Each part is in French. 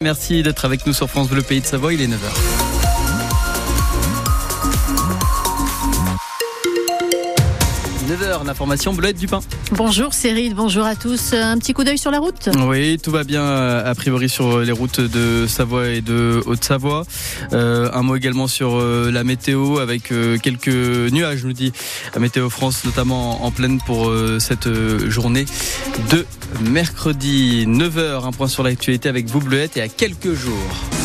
Merci d'être avec nous sur France Bleu Pays de Savoie, il est 9h. 9h, l'information Bleuette du Pain. Bonjour Cyril, bonjour à tous. Un petit coup d'œil sur la route? Oui, tout va bien a priori sur les routes de Savoie et de Haute-Savoie. Euh, un mot également sur euh, la météo avec euh, quelques nuages, nous dit la Météo France, notamment en pleine pour cette journée de mercredi 9h. Un point sur l'actualité avec vous Bleuette et à quelques jours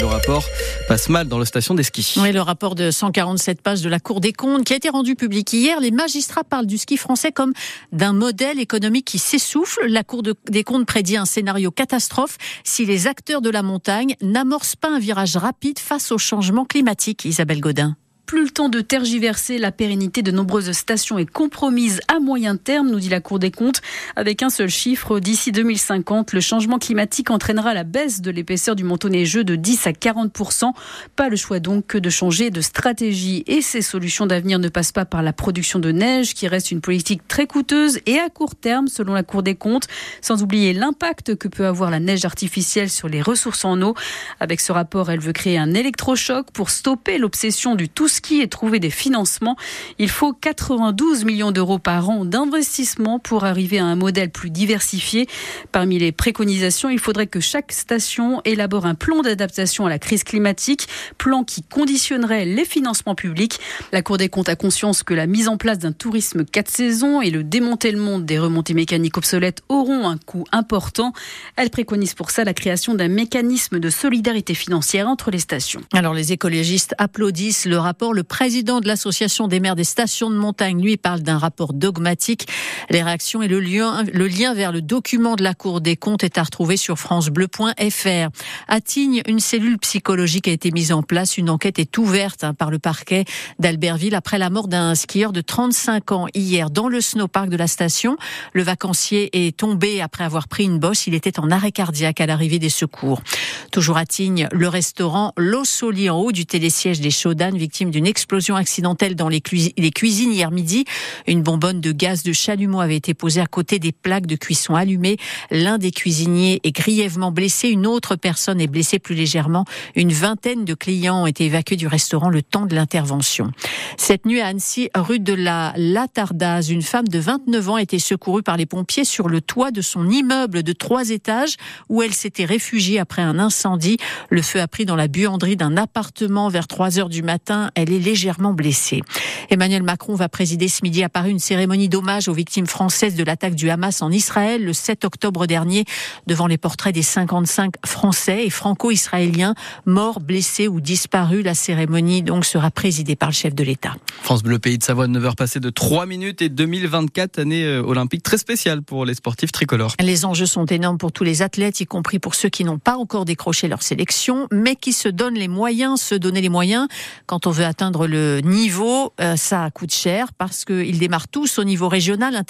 Le rapport passe mal dans la station des skis. Oui, le rapport de 147 pages de la Cour des comptes qui a été rendu public hier. Les magistrats parlent du ski français comme d'un modèle économique qui s'essouffle. La Cour des comptes prédit un scénario catastrophe si les acteurs de la montagne n'amorcent pas un virage rapide face au changement climatique. Isabelle Godin plus le temps de tergiverser. La pérennité de nombreuses stations est compromise à moyen terme, nous dit la Cour des comptes. Avec un seul chiffre, d'ici 2050, le changement climatique entraînera la baisse de l'épaisseur du manteau neigeux de 10 à 40% Pas le choix donc que de changer de stratégie. Et ces solutions d'avenir ne passent pas par la production de neige, qui reste une politique très coûteuse et à court terme, selon la Cour des comptes, sans oublier l'impact que peut avoir la neige artificielle sur les ressources en eau. Avec ce rapport, elle veut créer un électrochoc pour stopper l'obsession du tout ski et trouver des financements. Il faut 92 millions d'euros par an d'investissement pour arriver à un modèle plus diversifié. Parmi les préconisations, il faudrait que chaque station élabore un plan d'adaptation à la crise climatique, plan qui conditionnerait les financements publics. La Cour des comptes a conscience que la mise en place d'un tourisme quatre saisons et le démantèlement des remontées mécaniques obsolètes auront un coût important. Elle préconise pour ça la création d'un mécanisme de solidarité financière entre les stations. Alors les écologistes applaudissent le rapport le président de l'association des maires des stations de montagne, lui, parle d'un rapport dogmatique. Les réactions et le lien, vers le document de la Cour des comptes est à retrouver sur francebleu.fr. À Tignes, une cellule psychologique a été mise en place. Une enquête est ouverte hein, par le parquet d'Albertville après la mort d'un skieur de 35 ans hier dans le snowpark de la station. Le vacancier est tombé après avoir pris une bosse. Il était en arrêt cardiaque à l'arrivée des secours. Toujours à Tignes, le restaurant L'Ossoli en haut du télésiège des Chaudanes, victime d'une explosion accidentelle dans les, cuisines hier midi. Une bonbonne de gaz de chalumeau avait été posée à côté des plaques de cuisson allumées. L'un des cuisiniers est grièvement blessé. Une autre personne est blessée plus légèrement. Une vingtaine de clients ont été évacués du restaurant le temps de l'intervention. Cette nuit à Annecy, rue de la Latardaz, une femme de 29 ans a été secourue par les pompiers sur le toit de son immeuble de trois étages où elle s'était réfugiée après un incendie. Le feu a pris dans la buanderie d'un appartement vers 3 heures du matin. Est légèrement blessée. Emmanuel Macron va présider ce midi à Paris une cérémonie d'hommage aux victimes françaises de l'attaque du Hamas en Israël le 7 octobre dernier devant les portraits des 55 Français et franco-israéliens morts, blessés ou disparus. La cérémonie donc sera présidée par le chef de l'État. France Bleu Pays de Savoie, 9h passées de 3 minutes et 2024 année olympique très spéciale pour les sportifs tricolores. Les enjeux sont énormes pour tous les athlètes, y compris pour ceux qui n'ont pas encore décroché leur sélection, mais qui se donnent les moyens, se donner les moyens quand on veut atteindre le niveau. Euh, ça coûte cher parce qu'ils démarrent tous au niveau régional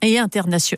et,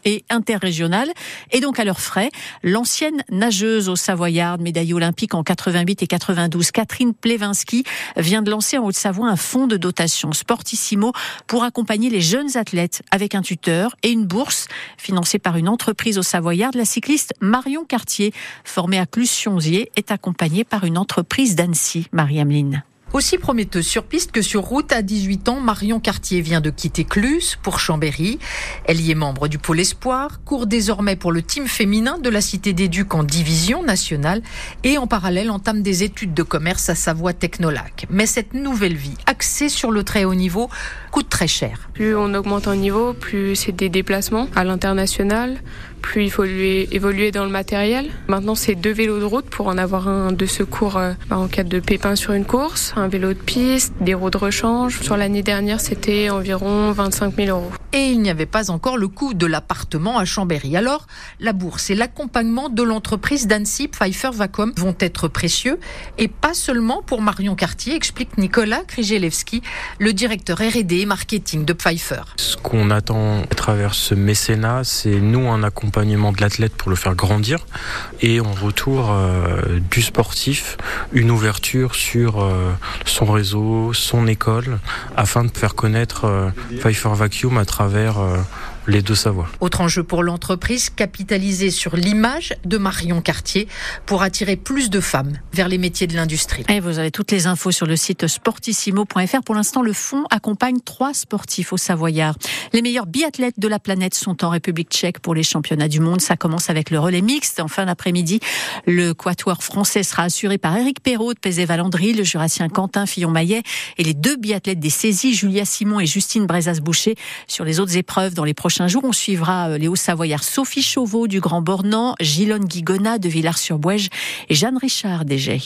et interrégional et donc à leurs frais. L'ancienne nageuse au Savoyard, médaille olympique en 88 et 92, Catherine Plevinski, vient de lancer en Haute-Savoie un fonds de dotation Sportissimo pour accompagner les jeunes athlètes avec un tuteur et une bourse financée par une entreprise au Savoyard. La cycliste Marion Cartier, formée à Clus-Sionzier, est accompagnée par une entreprise d'Annecy, Marie-Ameline. Aussi prometteuse sur piste que sur route, à 18 ans, Marion Cartier vient de quitter Clus pour Chambéry. Elle y est membre du Pôle Espoir, court désormais pour le team féminin de la Cité des Ducs en division nationale et en parallèle entame des études de commerce à Savoie Technolac. Mais cette nouvelle vie, axée sur le très haut niveau, coûte très cher. Plus on augmente en niveau, plus c'est des déplacements à l'international, plus il faut lui évoluer dans le matériel. Maintenant, c'est deux vélos de route pour en avoir un de secours euh, en cas de pépin sur une course, un vélo de piste, des roues de rechange. Sur l'année dernière, c'était environ 25 000 euros. Et il n'y avait pas encore le coût de l'appartement à Chambéry. Alors, la bourse et l'accompagnement de l'entreprise d'Annecy Pfeiffer Vacom vont être précieux et pas seulement pour Marion Cartier, explique Nicolas Krijelewski, le directeur R&D et marketing de Pfeiffer. Ce qu'on attend à travers ce mécénat, c'est nous un accompagnement de l'athlète pour le faire grandir et en retour euh, du sportif, une ouverture sur euh, son réseau, son école, afin de faire connaître euh, Pfeiffer Vacuum à travers travers euh, les deux savoirs. Autre enjeu pour l'entreprise, capitaliser sur l'image de Marion Cartier pour attirer plus de femmes vers les métiers de l'industrie. Et vous avez toutes les infos sur le site sportissimo.fr. Pour l'instant, le fonds accompagne trois sportifs au Savoyard. Les meilleurs biathlètes de la planète sont en République tchèque pour les championnats du monde. Ça commence avec le relais mixte. En fin d'après-midi, le quatuor français sera assuré par Eric Perrault de Pézé-Valandry, le jurassien Quentin Fillon-Maillet et les deux biathlètes des saisies, Julia Simon et Justine Brezas-Boucher. Sur les autres épreuves, dans les prochains jours, on suivra euh, les Hauts-Savoyards Sophie Chauveau du Grand Bornand, Gilonne Guigona de Villars-sur-Bouège et Jeanne Richard d'Égée.